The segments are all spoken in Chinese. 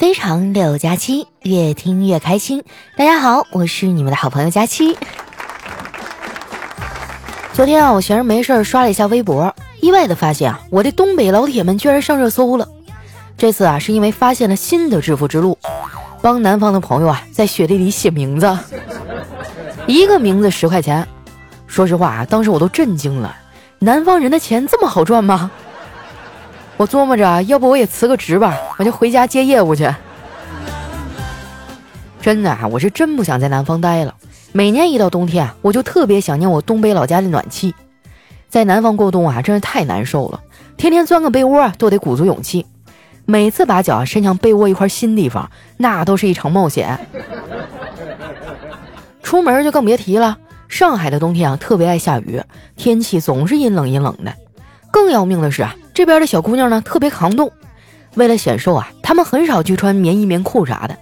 非常六加七，越听越开心。大家好，我是你们的好朋友佳期。昨天啊，我闲着没事儿刷了一下微博，意外的发现啊，我的东北老铁们居然上热搜了。这次啊，是因为发现了新的致富之路，帮南方的朋友啊在雪地里写名字，一个名字十块钱。说实话啊，当时我都震惊了，南方人的钱这么好赚吗？我琢磨着，要不我也辞个职吧，我就回家接业务去。真的啊，我是真不想在南方待了。每年一到冬天啊，我就特别想念我东北老家的暖气。在南方过冬啊，真是太难受了，天天钻个被窝，都得鼓足勇气。每次把脚伸向被窝一块新地方，那都是一场冒险。出门就更别提了。上海的冬天啊，特别爱下雨，天气总是阴冷阴冷的。更要命的是啊。这边的小姑娘呢，特别抗冻，为了显瘦啊，她们很少去穿棉衣棉裤啥的。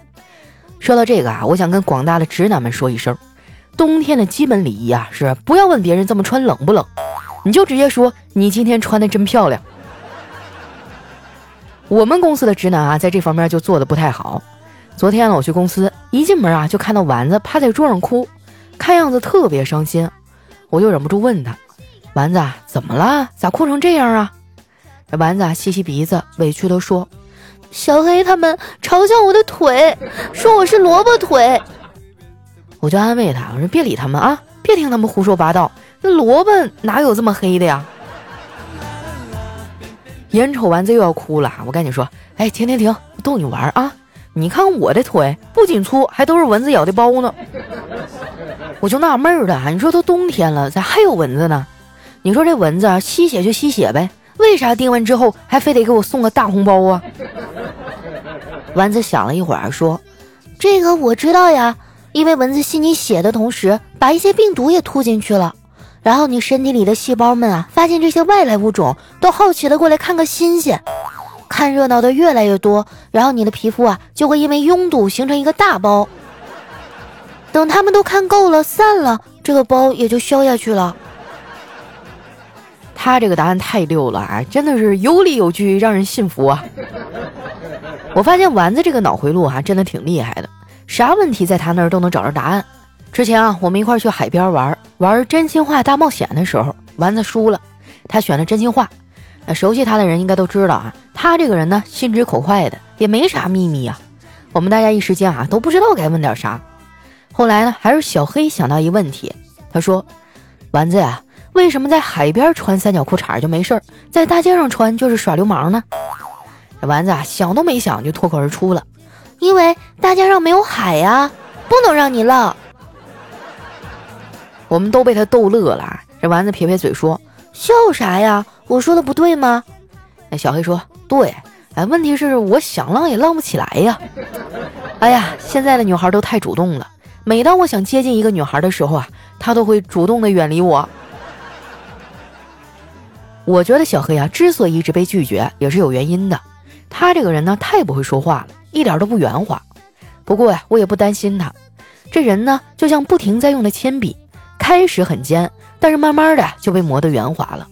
说到这个啊，我想跟广大的直男们说一声，冬天的基本礼仪啊，是不要问别人这么穿冷不冷，你就直接说你今天穿的真漂亮。我们公司的直男啊，在这方面就做的不太好。昨天呢，我去公司，一进门啊，就看到丸子趴在桌上哭，看样子特别伤心，我就忍不住问他，丸子怎么了？咋哭成这样啊？这丸子啊吸吸鼻子，委屈地说：“小黑他们嘲笑我的腿，说我是萝卜腿。”我就安慰他：“我说别理他们啊，别听他们胡说八道。那萝卜哪有这么黑的呀？”眼瞅丸子又要哭了，我赶紧说：“哎，停停停，逗你玩啊！你看我的腿不仅粗，还都是蚊子咬的包呢。”我就纳闷了，你说都冬天了，咋还有蚊子呢？你说这蚊子吸血就吸血呗。为啥订完之后还非得给我送个大红包啊？丸子想了一会儿说：“这个我知道呀，因为蚊子吸你血的同时，把一些病毒也吐进去了，然后你身体里的细胞们啊，发现这些外来物种，都好奇的过来看个新鲜。看热闹的越来越多，然后你的皮肤啊，就会因为拥堵形成一个大包。等他们都看够了散了，这个包也就消下去了。”他这个答案太溜了啊，真的是有理有据，让人信服啊！我发现丸子这个脑回路啊，真的挺厉害的，啥问题在他那儿都能找着答案。之前啊，我们一块去海边玩，玩真心话大冒险的时候，丸子输了，他选了真心话。那熟悉他的人应该都知道啊，他这个人呢，心直口快的，也没啥秘密啊。我们大家一时间啊，都不知道该问点啥。后来呢，还是小黑想到一问题，他说：“丸子呀。”为什么在海边穿三角裤衩就没事儿，在大街上穿就是耍流氓呢？这丸子啊想都没想就脱口而出了：“因为大街上没有海呀，不能让你浪。”我们都被他逗乐了。这丸子撇撇嘴说：“笑啥呀？我说的不对吗？”那小黑说：“对，哎，问题是我想浪也浪不起来呀。哎呀，现在的女孩都太主动了，每当我想接近一个女孩的时候啊，她都会主动的远离我。”我觉得小黑啊，之所以一直被拒绝，也是有原因的。他这个人呢，太不会说话了，一点都不圆滑。不过呀，我也不担心他。这人呢，就像不停在用的铅笔，开始很尖，但是慢慢的就被磨得圆滑了。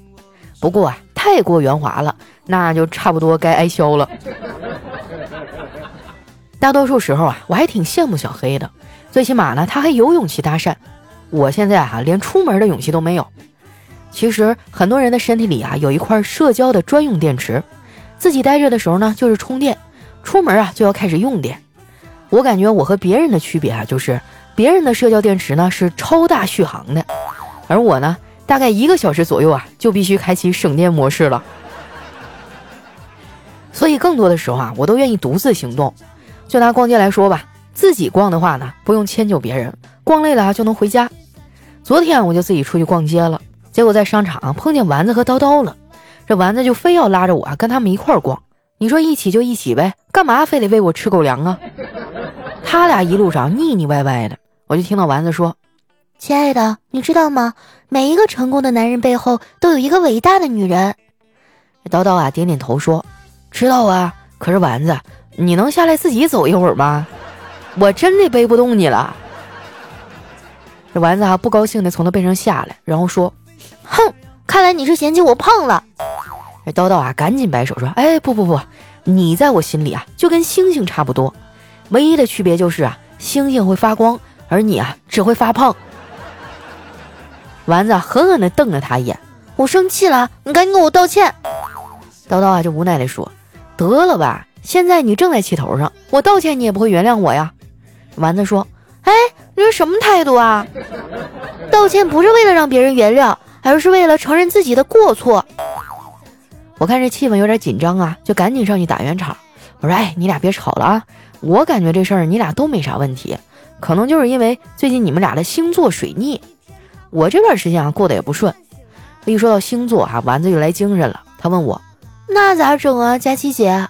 不过啊，太过圆滑了，那就差不多该挨削了。大多数时候啊，我还挺羡慕小黑的，最起码呢，他还有勇气搭讪。我现在啊，连出门的勇气都没有。其实很多人的身体里啊有一块社交的专用电池，自己待着的时候呢就是充电，出门啊就要开始用电。我感觉我和别人的区别啊就是别人的社交电池呢是超大续航的，而我呢大概一个小时左右啊就必须开启省电模式了。所以更多的时候啊我都愿意独自行动。就拿逛街来说吧，自己逛的话呢不用迁就别人，逛累了啊就能回家。昨天我就自己出去逛街了。结果在商场碰见丸子和叨叨了，这丸子就非要拉着我跟他们一块儿逛。你说一起就一起呗，干嘛非得喂我吃狗粮啊？他俩一路上腻腻歪歪的，我就听到丸子说：“亲爱的，你知道吗？每一个成功的男人背后都有一个伟大的女人。”叨叨啊点点头说：“知道啊。”可是丸子，你能下来自己走一会儿吗？我真的背不动你了。这丸子啊不高兴的从他背上下来，然后说。哼，看来你是嫌弃我胖了。这叨叨啊，赶紧摆手说：“哎，不不不，你在我心里啊，就跟星星差不多，唯一的区别就是啊，星星会发光，而你啊，只会发胖。丸子狠狠地瞪了他一眼，我生气了，你赶紧给我道歉。叨叨啊，就无奈地说：“得了吧，现在你正在气头上，我道歉你也不会原谅我呀。”丸子说：“哎，你这什么态度啊？道歉不是为了让别人原谅，而是为了承认自己的过错。”我看这气氛有点紧张啊，就赶紧上去打圆场。我说：“哎，你俩别吵了啊！我感觉这事儿你俩都没啥问题，可能就是因为最近你们俩的星座水逆。我这段时间啊过得也不顺。一说到星座啊，丸子就来精神了。他问我：那咋整啊，佳琪姐？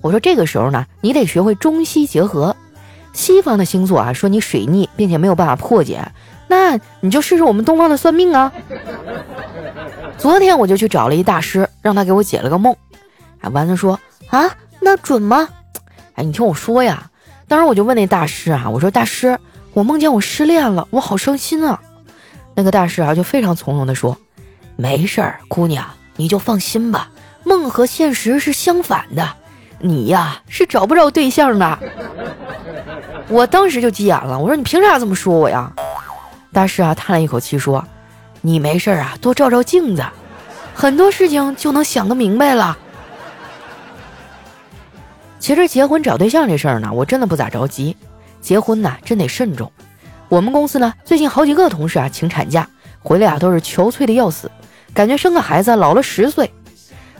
我说这个时候呢，你得学会中西结合。西方的星座啊，说你水逆，并且没有办法破解，那你就试试我们东方的算命啊。”昨天我就去找了一大师，让他给我解了个梦。啊，丸子说啊，那准吗？哎，你听我说呀。当时我就问那大师啊，我说大师，我梦见我失恋了，我好伤心啊。那个大师啊就非常从容的说，没事儿，姑娘，你就放心吧。梦和现实是相反的，你呀是找不着对象的。我当时就急眼了，我说你凭啥这么说我呀？大师啊叹了一口气说。你没事啊，多照照镜子，很多事情就能想个明白了。其实结婚找对象这事儿呢，我真的不咋着急。结婚呢，真得慎重。我们公司呢，最近好几个同事啊请产假回来啊，都是憔悴的要死，感觉生个孩子老了十岁。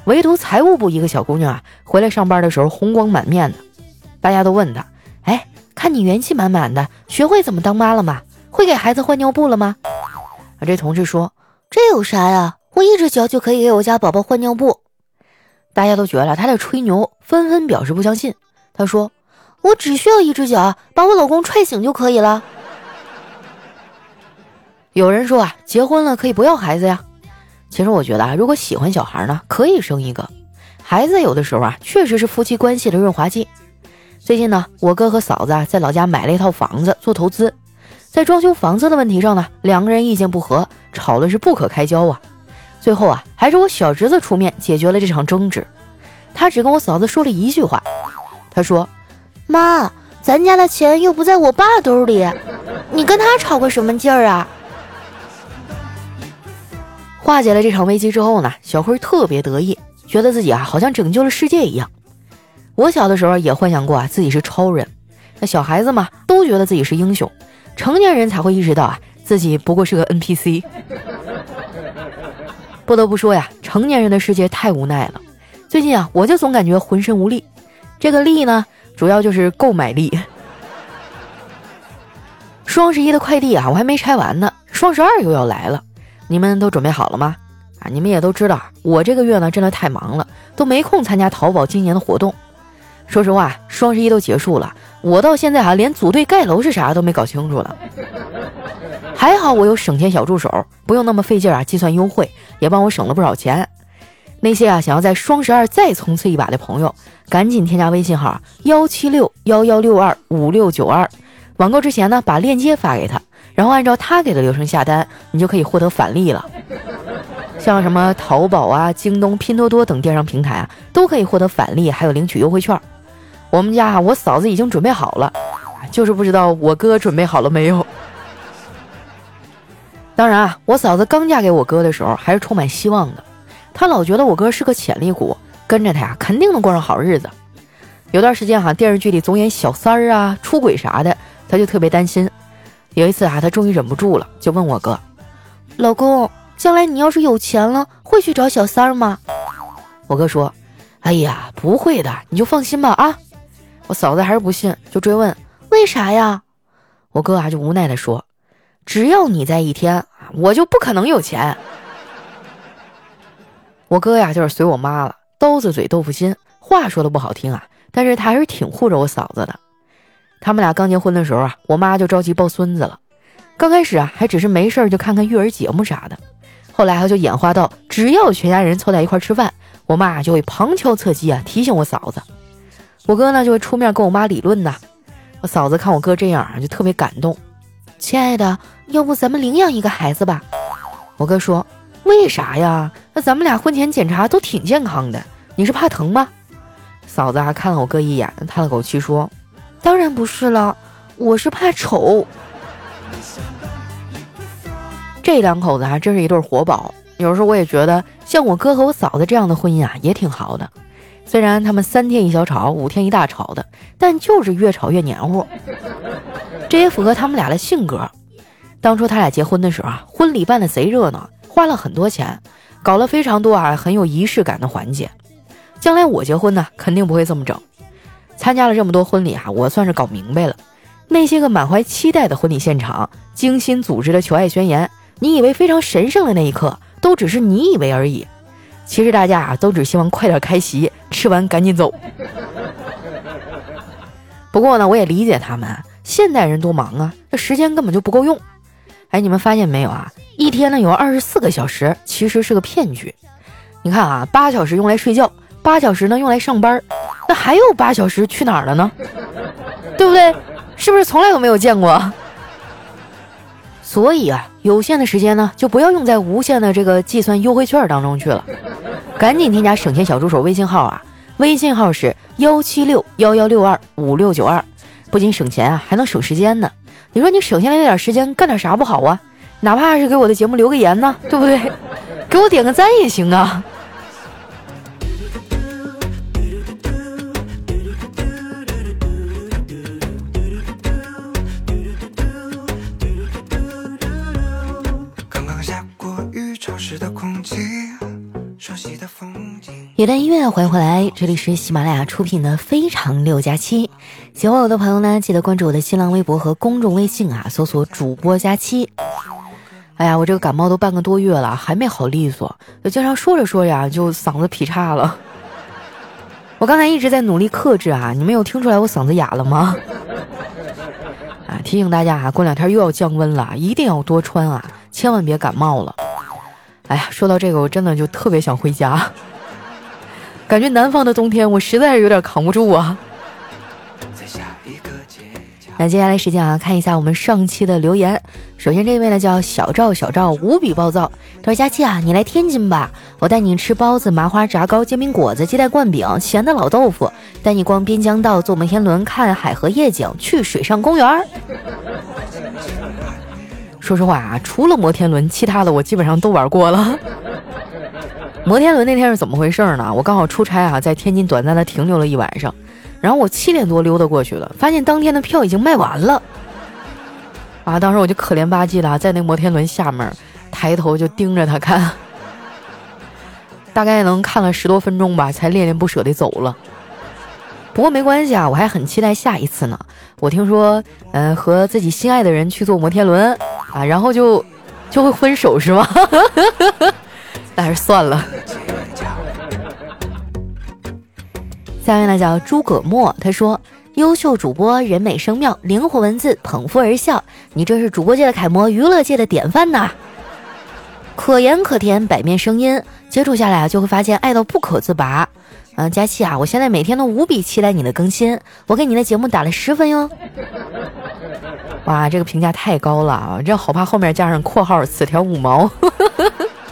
唯独财务部一个小姑娘啊，回来上班的时候红光满面的，大家都问她：“，看你元气满满的，学会怎么当妈了吗？会给孩子换尿布了吗？”啊这同事说：“这有啥呀？我一只脚就可以给我家宝宝换尿布。”大家都觉得他在吹牛，纷纷表示不相信。他说：“我只需要一只脚，把我老公踹醒就可以了。”有人说啊，结婚了可以不要孩子呀。其实我觉得啊，如果喜欢小孩呢，可以生一个孩子。有的时候啊，确实是夫妻关系的润滑剂。最近呢，我哥和嫂子啊在老家买了一套房子做投资。在装修房子的问题上呢，两个人意见不合，吵的是不可开交啊。最后啊，还是我小侄子出面解决了这场争执。他只跟我嫂子说了一句话，他说：“妈，咱家的钱又不在我爸兜里，你跟他吵个什么劲儿啊？”化解了这场危机之后呢，小辉特别得意，觉得自己啊好像拯救了世界一样。我小的时候也幻想过啊自己是超人，那小孩子嘛都觉得自己是英雄。成年人才会意识到啊，自己不过是个 NPC。不得不说呀，成年人的世界太无奈了。最近啊，我就总感觉浑身无力。这个力呢，主要就是购买力。双十一的快递啊，我还没拆完呢。双十二又要来了，你们都准备好了吗？啊，你们也都知道，我这个月呢真的太忙了，都没空参加淘宝今年的活动。说实话，双十一都结束了。我到现在啊，连组队盖楼是啥都没搞清楚了。还好我有省钱小助手，不用那么费劲啊，计算优惠也帮我省了不少钱。那些啊想要在双十二再冲刺一把的朋友，赶紧添加微信号幺七六幺幺六二五六九二，网购之前呢把链接发给他，然后按照他给的流程下单，你就可以获得返利了。像什么淘宝啊、京东、拼多多等电商平台啊，都可以获得返利，还有领取优惠券。我们家我嫂子已经准备好了，就是不知道我哥准备好了没有。当然啊，我嫂子刚嫁给我哥的时候还是充满希望的，她老觉得我哥是个潜力股，跟着他呀肯定能过上好日子。有段时间哈，电视剧里总演小三儿啊、出轨啥的，她就特别担心。有一次啊，她终于忍不住了，就问我哥：“老公，将来你要是有钱了，会去找小三儿吗？”我哥说：“哎呀，不会的，你就放心吧啊。”我嫂子还是不信，就追问为啥呀？我哥啊就无奈的说：“只要你在一天，我就不可能有钱。”我哥呀就是随我妈了，刀子嘴豆腐心，话说的不好听啊，但是他还是挺护着我嫂子的。他们俩刚结婚的时候啊，我妈就着急抱孙子了。刚开始啊还只是没事就看看育儿节目啥的，后来他就演化到只要全家人凑在一块吃饭，我妈就会旁敲侧击啊提醒我嫂子。我哥呢就会出面跟我妈理论呐，我嫂子看我哥这样啊，就特别感动。亲爱的，要不咱们领养一个孩子吧？我哥说：“为啥呀？那咱们俩婚前检查都挺健康的，你是怕疼吗？”嫂子啊看了我哥一眼，叹了口气说：“当然不是了，我是怕丑。”这两口子还真是一对活宝。有时候我也觉得，像我哥和我嫂子这样的婚姻啊，也挺好的。虽然他们三天一小吵，五天一大吵的，但就是越吵越黏糊。这也符合他们俩的性格。当初他俩结婚的时候啊，婚礼办的贼热闹，花了很多钱，搞了非常多啊很有仪式感的环节。将来我结婚呢，肯定不会这么整。参加了这么多婚礼啊，我算是搞明白了。那些个满怀期待的婚礼现场，精心组织的求爱宣言，你以为非常神圣的那一刻。都只是你以为而已，其实大家啊都只希望快点开席，吃完赶紧走。不过呢，我也理解他们，现代人多忙啊，这时间根本就不够用。哎，你们发现没有啊？一天呢有二十四个小时，其实是个骗局。你看啊，八小时用来睡觉，八小时呢用来上班，那还有八小时去哪儿了呢？对不对？是不是从来都没有见过？所以啊，有限的时间呢，就不要用在无限的这个计算优惠券当中去了。赶紧添加省钱小助手微信号啊，微信号是幺七六幺幺六二五六九二，不仅省钱啊，还能省时间呢。你说你省下来那点时间干点啥不好啊？哪怕是给我的节目留个言呢，对不对？给我点个赞也行啊。一段音乐，欢迎回来，这里是喜马拉雅出品的《非常六加七》。喜欢我的朋友呢，记得关注我的新浪微博和公众微信啊，搜索“主播佳期”。哎呀，我这个感冒都半个多月了，还没好利索，就经常说着说着就嗓子劈叉了。我刚才一直在努力克制啊，你们有听出来我嗓子哑了吗？啊，提醒大家啊，过两天又要降温了，一定要多穿啊，千万别感冒了。哎呀，说到这个，我真的就特别想回家，感觉南方的冬天我实在是有点扛不住啊。那接下来时间啊，看一下我们上期的留言。首先这位呢叫小赵，小赵无比暴躁，他说：“佳期啊，你来天津吧，我带你吃包子、麻花、炸糕、煎饼果子、鸡蛋灌饼、咸的老豆腐，带你逛滨江道、坐摩天轮、看海河夜景、去水上公园。”说实话啊，除了摩天轮，其他的我基本上都玩过了。摩天轮那天是怎么回事呢？我刚好出差啊，在天津短暂的停留了一晚上，然后我七点多溜达过去了，发现当天的票已经卖完了。啊，当时我就可怜吧唧的在那摩天轮下面抬头就盯着他看，大概能看了十多分钟吧，才恋恋不舍地走了。不过没关系啊，我还很期待下一次呢。我听说，嗯，和自己心爱的人去坐摩天轮啊，然后就就会分手是吗？那还是算了。下面呢叫诸葛墨，他说：“优秀主播，人美声妙，灵活文字，捧腹而笑，你这是主播界的楷模，娱乐界的典范呐！可盐可甜，百面声音，接触下来啊，就会发现爱到不可自拔。”嗯，佳琪啊，我现在每天都无比期待你的更新，我给你的节目打了十分哟。哇，这个评价太高了啊！这好怕后面加上括号，此条五毛。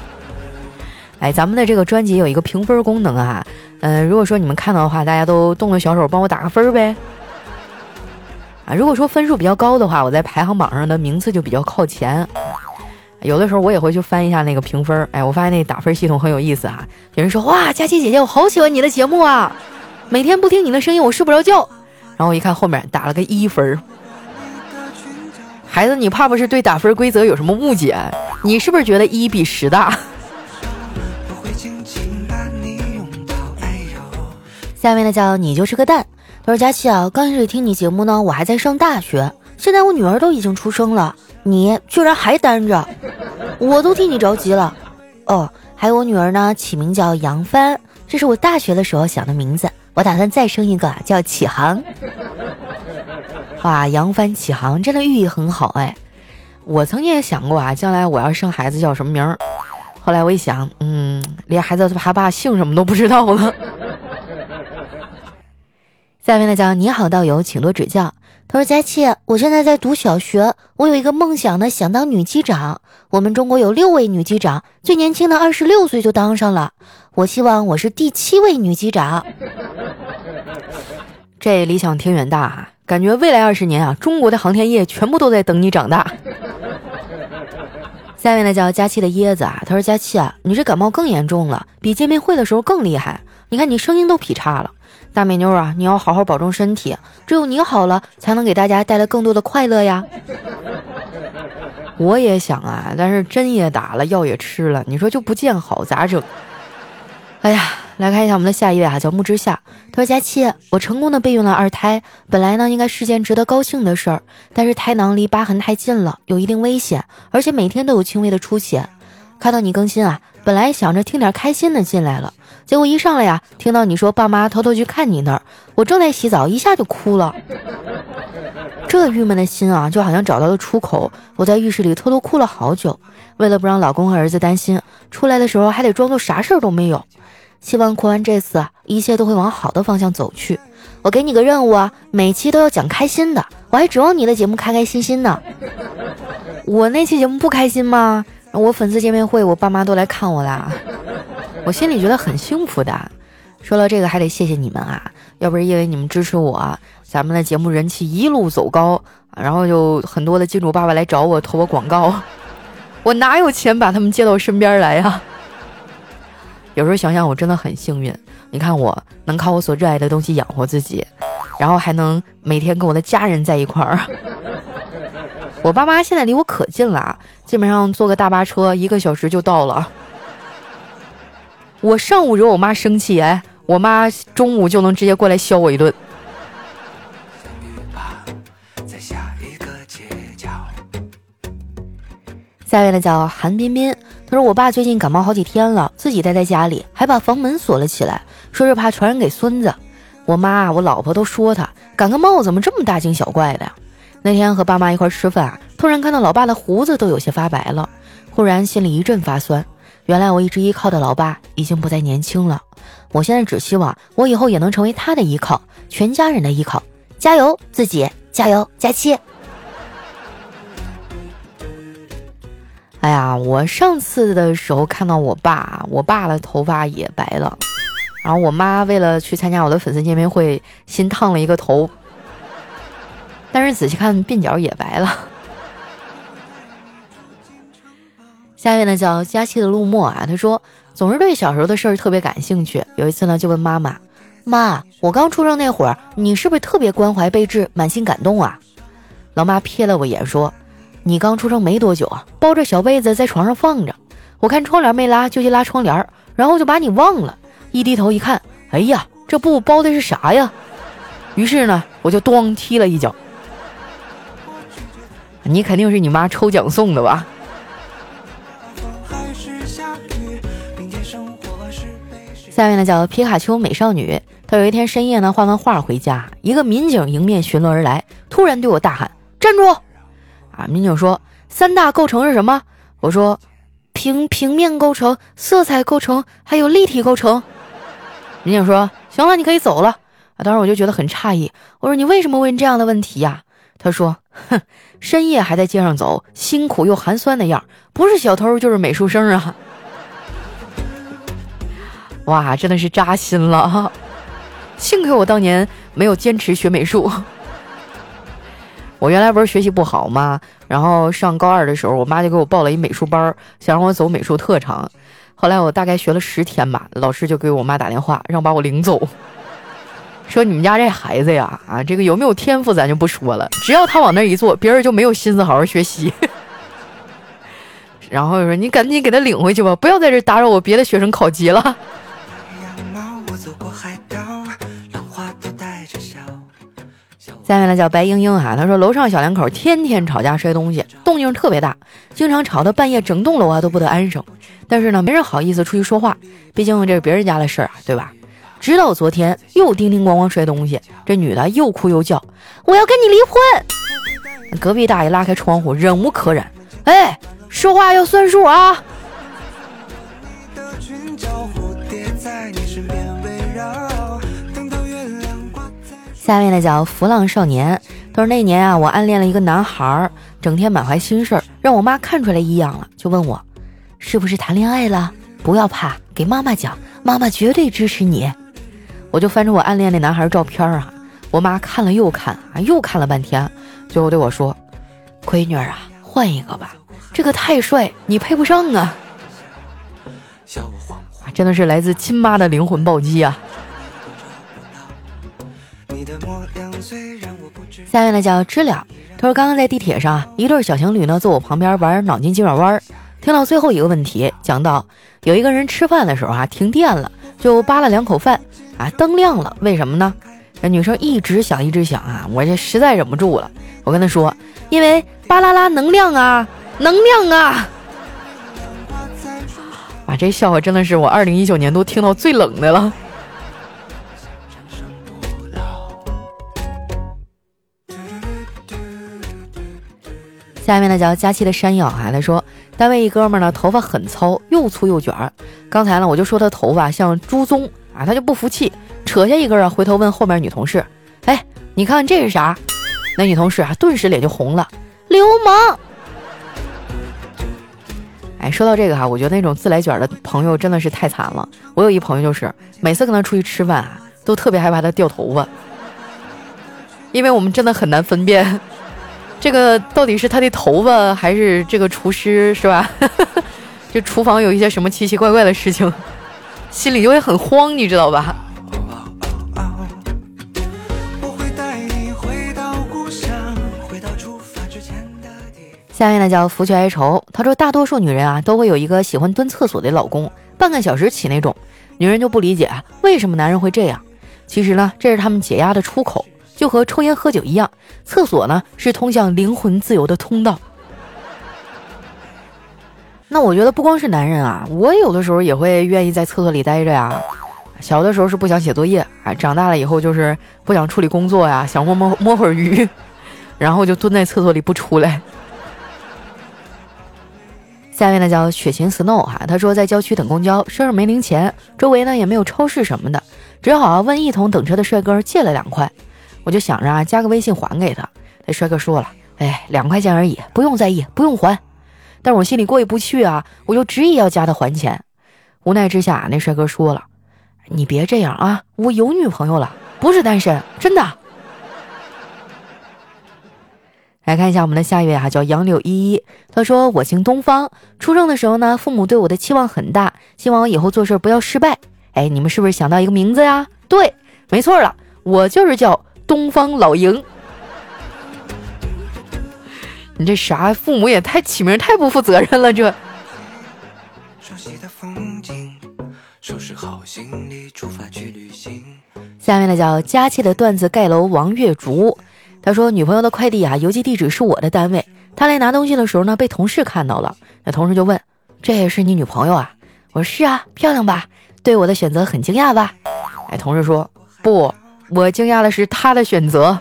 哎，咱们的这个专辑有一个评分功能啊，嗯，如果说你们看到的话，大家都动动小手帮我打个分呗。啊，如果说分数比较高的话，我在排行榜上的名次就比较靠前。有的时候我也会去翻一下那个评分，哎，我发现那打分系统很有意思哈。有人说哇，佳琪姐姐，我好喜欢你的节目啊，每天不听你的声音我睡不着觉。然后我一看后面打了个一分，孩子，你怕不是对打分规则有什么误解？你是不是觉得一比十大？下面呢叫你就是个蛋。他说佳琪啊，刚开始听你节目呢，我还在上大学，现在我女儿都已经出生了。你居然还单着，我都替你着急了。哦，还有我女儿呢，起名叫杨帆，这是我大学的时候想的名字。我打算再生一个，叫启航。哇，杨帆启航真的寓意很好哎。我曾经也想过啊，将来我要生孩子叫什么名儿。后来我一想，嗯，连孩子他爸姓什么都不知道了。下面呢叫你好道友，请多指教。他说：“佳琪，我现在在读小学，我有一个梦想呢，想当女机长。我们中国有六位女机长，最年轻的二十六岁就当上了。我希望我是第七位女机长。这理想挺远大啊，感觉未来二十年啊，中国的航天业全部都在等你长大。”下面呢叫佳琪的椰子啊，他说：“佳琪啊，你这感冒更严重了，比见面会的时候更厉害。你看你声音都劈叉了。”大美妞啊，你要好好保重身体，只有你好了，才能给大家带来更多的快乐呀。我也想啊，但是针也打了，药也吃了，你说就不见好咋整？哎呀，来看一下我们的下一位啊，叫木之夏。他说：“佳期，我成功的备孕了二胎，本来呢应该是件值得高兴的事儿，但是胎囊离疤痕太近了，有一定危险，而且每天都有轻微的出血。看到你更新啊，本来想着听点开心的进来了。”结果一上来呀，听到你说爸妈偷偷去看你那儿，我正在洗澡，一下就哭了。这郁闷的心啊，就好像找到了出口。我在浴室里偷偷哭了好久，为了不让老公和儿子担心，出来的时候还得装作啥事儿都没有。希望哭完这次，一切都会往好的方向走去。我给你个任务啊，每期都要讲开心的，我还指望你的节目开开心心呢。我那期节目不开心吗？我粉丝见面会，我爸妈都来看我啦。我心里觉得很幸福的。说到这个，还得谢谢你们啊！要不是因为你们支持我，咱们的节目人气一路走高，然后就很多的金主爸爸来找我投我广告，我哪有钱把他们接到身边来呀？有时候想想，我真的很幸运。你看，我能靠我所热爱的东西养活自己，然后还能每天跟我的家人在一块儿。我爸妈现在离我可近了，基本上坐个大巴车一个小时就到了。我上午惹我妈生气，哎，我妈中午就能直接过来削我一顿。下一位呢叫韩彬彬，他说我爸最近感冒好几天了，自己待在家里，还把房门锁了起来，说是怕传染给孙子。我妈、我老婆都说他感个冒怎么这么大惊小怪的呀？那天和爸妈一块吃饭，突然看到老爸的胡子都有些发白了，忽然心里一阵发酸。原来我一直依靠的老爸已经不再年轻了，我现在只希望我以后也能成为他的依靠，全家人的依靠。加油，自己加油，佳期。哎呀，我上次的时候看到我爸，我爸的头发也白了，然后我妈为了去参加我的粉丝见面会，新烫了一个头，但是仔细看鬓角也白了。下面呢叫佳期的陆墨啊，他说总是对小时候的事儿特别感兴趣。有一次呢，就问妈妈：“妈，我刚出生那会儿，你是不是特别关怀备至，满心感动啊？”老妈瞥了我一眼说：“你刚出生没多久啊，包着小被子在床上放着，我看窗帘没拉，就去拉窗帘，然后就把你忘了。一低头一看，哎呀，这布包的是啥呀？于是呢，我就咣踢了一脚。你肯定是你妈抽奖送的吧？”下面呢叫皮卡丘美少女，她有一天深夜呢画完画回家，一个民警迎面巡逻而来，突然对我大喊：“站住！”啊，民警说：“三大构成是什么？”我说：“平平面构成、色彩构成，还有立体构成。”民警说：“行了，你可以走了。”啊，当时我就觉得很诧异，我说：“你为什么问这样的问题呀？”他说：“哼，深夜还在街上走，辛苦又寒酸的样，不是小偷就是美术生啊。”哇，真的是扎心了！幸亏我当年没有坚持学美术。我原来不是学习不好吗？然后上高二的时候，我妈就给我报了一美术班，想让我走美术特长。后来我大概学了十天吧，老师就给我妈打电话，让把我领走，说你们家这孩子呀，啊，这个有没有天赋咱就不说了，只要他往那一坐，别人就没有心思好好学习。然后说你赶紧给他领回去吧，不要在这打扰我别的学生考级了。下面呢叫白英英啊，她说楼上小两口天天吵架摔东西，动静特别大，经常吵到半夜整栋楼啊都不得安生。但是呢，没人好意思出去说话，毕竟这是别人家的事儿啊，对吧？直到昨天又叮叮咣咣摔东西，这女的又哭又叫，我要跟你离婚。隔壁大爷拉开窗户，忍无可忍，哎，说话要算数啊！下面呢叫浮浪少年，他说那年啊，我暗恋了一个男孩，整天满怀心事儿，让我妈看出来异样了，就问我是不是谈恋爱了？不要怕，给妈妈讲，妈妈绝对支持你。我就翻着我暗恋那男孩照片啊，我妈看了又看啊，又看了半天，最后对我说：“闺女啊，换一个吧，这个太帅，你配不上啊。”真的是来自亲妈的灵魂暴击啊！下面呢叫知了，他说刚刚在地铁上，一对小情侣呢坐我旁边玩脑筋急转弯，听到最后一个问题，讲到有一个人吃饭的时候啊停电了，就扒了两口饭啊，灯亮了，为什么呢？那女生一直想一直想啊，我这实在忍不住了，我跟她说，因为巴啦啦能量啊，能量啊。啊，这笑话真的是我二零一九年都听到最冷的了。下面呢叫佳期的山药啊，他说单位一哥们呢头发很糙，又粗又卷儿。刚才呢我就说他头发像猪鬃啊，他就不服气，扯下一根啊，回头问后面女同事：“哎，你看这是啥？”那女同事啊顿时脸就红了，流氓。哎，说到这个哈，我觉得那种自来卷的朋友真的是太惨了。我有一朋友就是，每次跟他出去吃饭啊，都特别害怕他掉头发，因为我们真的很难分辨，这个到底是他的头发还是这个厨师是吧？这厨房有一些什么奇奇怪怪的事情，心里就会很慌，你知道吧？下面呢叫福去哀愁，他说大多数女人啊都会有一个喜欢蹲厕所的老公，半个小时起那种。女人就不理解为什么男人会这样。其实呢，这是他们解压的出口，就和抽烟喝酒一样，厕所呢是通向灵魂自由的通道。那我觉得不光是男人啊，我有的时候也会愿意在厕所里待着呀。小的时候是不想写作业啊，长大了以后就是不想处理工作呀，想摸摸摸会儿鱼，然后就蹲在厕所里不出来。下面呢叫雪晴 snow 哈，他说在郊区等公交，身上没零钱，周围呢也没有超市什么的，只好问一同等车的帅哥借了两块。我就想着啊，加个微信还给他。那帅哥说了，哎，两块钱而已，不用在意，不用还。但我心里过意不去啊，我就执意要加他还钱。无奈之下，那帅哥说了，你别这样啊，我有女朋友了，不是单身，真的。来看一下我们的下一位哈，叫杨柳依依。他说：“我姓东方，出生的时候呢，父母对我的期望很大，希望我以后做事不要失败。哎，你们是不是想到一个名字呀？对，没错了，我就是叫东方老营。你这啥？父母也太起名太不负责任了，这。下面呢，叫佳期的段子盖楼王月竹。”他说：“女朋友的快递啊，邮寄地址是我的单位。他来拿东西的时候呢，被同事看到了。那同事就问：‘这也是你女朋友啊？’我说：‘是啊，漂亮吧？对我的选择很惊讶吧？’哎，同事说：‘不，我惊讶的是他的选择。’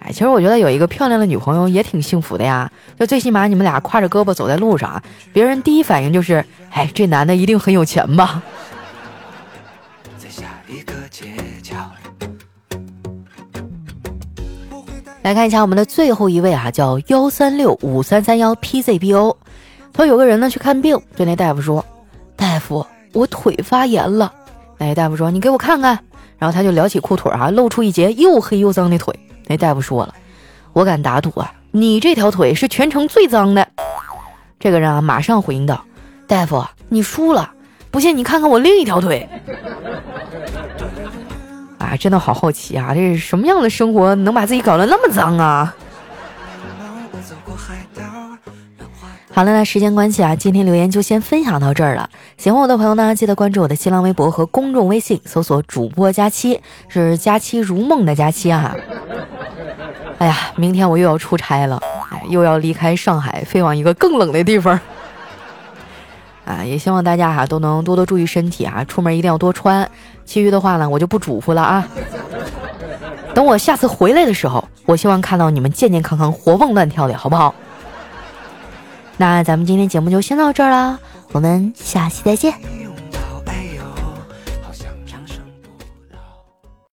哎，其实我觉得有一个漂亮的女朋友也挺幸福的呀。就最起码你们俩挎着胳膊走在路上，别人第一反应就是：哎，这男的一定很有钱吧。”来看一下我们的最后一位啊，叫幺三六五三三幺 PZBO。他说有个人呢去看病，对那大夫说：“大夫，我腿发炎了。”那大夫说：“你给我看看。”然后他就撩起裤腿啊，露出一截又黑又脏的腿。那大夫说了：“我敢打赌啊，你这条腿是全城最脏的。”这个人啊，马上回应道：“大夫，你输了，不信你看看我另一条腿。”啊，真的好好奇啊！这是什么样的生活能把自己搞得那么脏啊？好了，那时间关系啊，今天留言就先分享到这儿了。喜欢我的朋友呢，记得关注我的新浪微博和公众微信，搜索“主播佳期”，是“佳期如梦”的佳期啊。哎呀，明天我又要出差了，哎，又要离开上海，飞往一个更冷的地方。啊，也希望大家哈都能多多注意身体啊，出门一定要多穿。其余的话呢，我就不嘱咐了啊。等我下次回来的时候，我希望看到你们健健康康、活蹦乱跳的，好不好？那咱们今天节目就先到这儿啦，我们下期再见。